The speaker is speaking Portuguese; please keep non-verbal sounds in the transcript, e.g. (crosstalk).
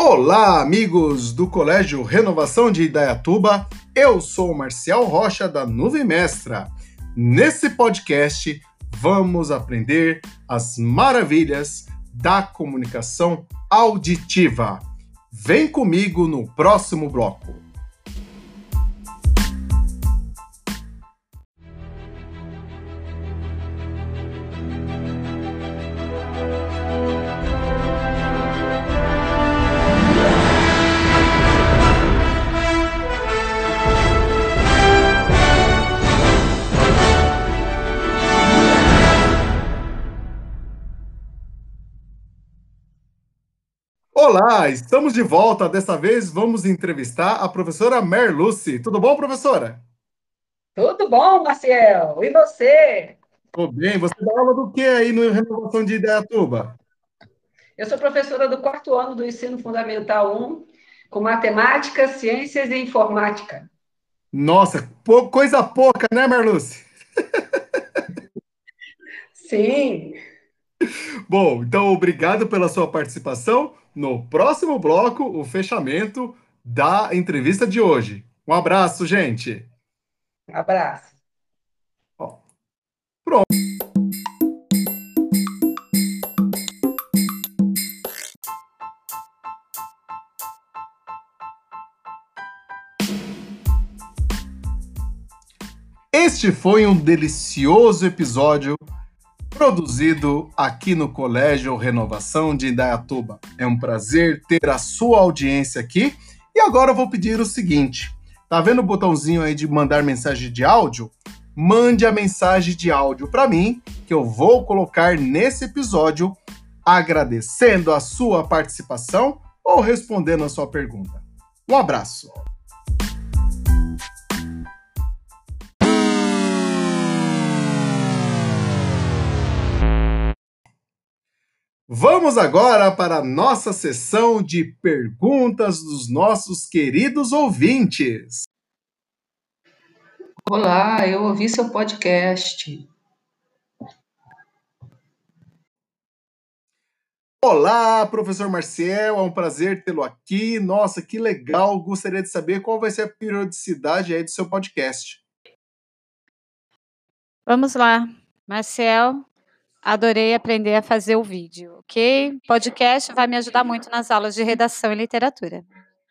Olá, amigos do Colégio Renovação de Idaiatuba. Eu sou Marcial Rocha da Nuvem Mestra. Nesse podcast, vamos aprender as maravilhas da comunicação auditiva. Vem comigo no próximo bloco. Olá, estamos de volta. Dessa vez vamos entrevistar a professora Merluce. Tudo bom, professora? Tudo bom, Marcel. E você? Tudo bem. Você dá aula do que aí no Renovação de Ideiatuba? Eu sou professora do quarto ano do Ensino Fundamental 1, com matemática, ciências e informática. Nossa, coisa pouca, né, Merluce? (laughs) Sim. Bom, então obrigado pela sua participação no próximo bloco o fechamento da entrevista de hoje. Um abraço, gente. Um abraço. Ó, pronto. Este foi um delicioso episódio produzido aqui no Colégio Renovação de Indaiatuba. É um prazer ter a sua audiência aqui. E agora eu vou pedir o seguinte: tá vendo o botãozinho aí de mandar mensagem de áudio? Mande a mensagem de áudio para mim, que eu vou colocar nesse episódio, agradecendo a sua participação ou respondendo a sua pergunta. Um abraço! Vamos agora para a nossa sessão de perguntas dos nossos queridos ouvintes. Olá, eu ouvi seu podcast. Olá, professor Marcel, é um prazer tê-lo aqui. Nossa, que legal! Gostaria de saber qual vai ser a periodicidade aí do seu podcast. Vamos lá, Marcel. Adorei aprender a fazer o vídeo, ok? Podcast vai me ajudar muito nas aulas de redação e literatura.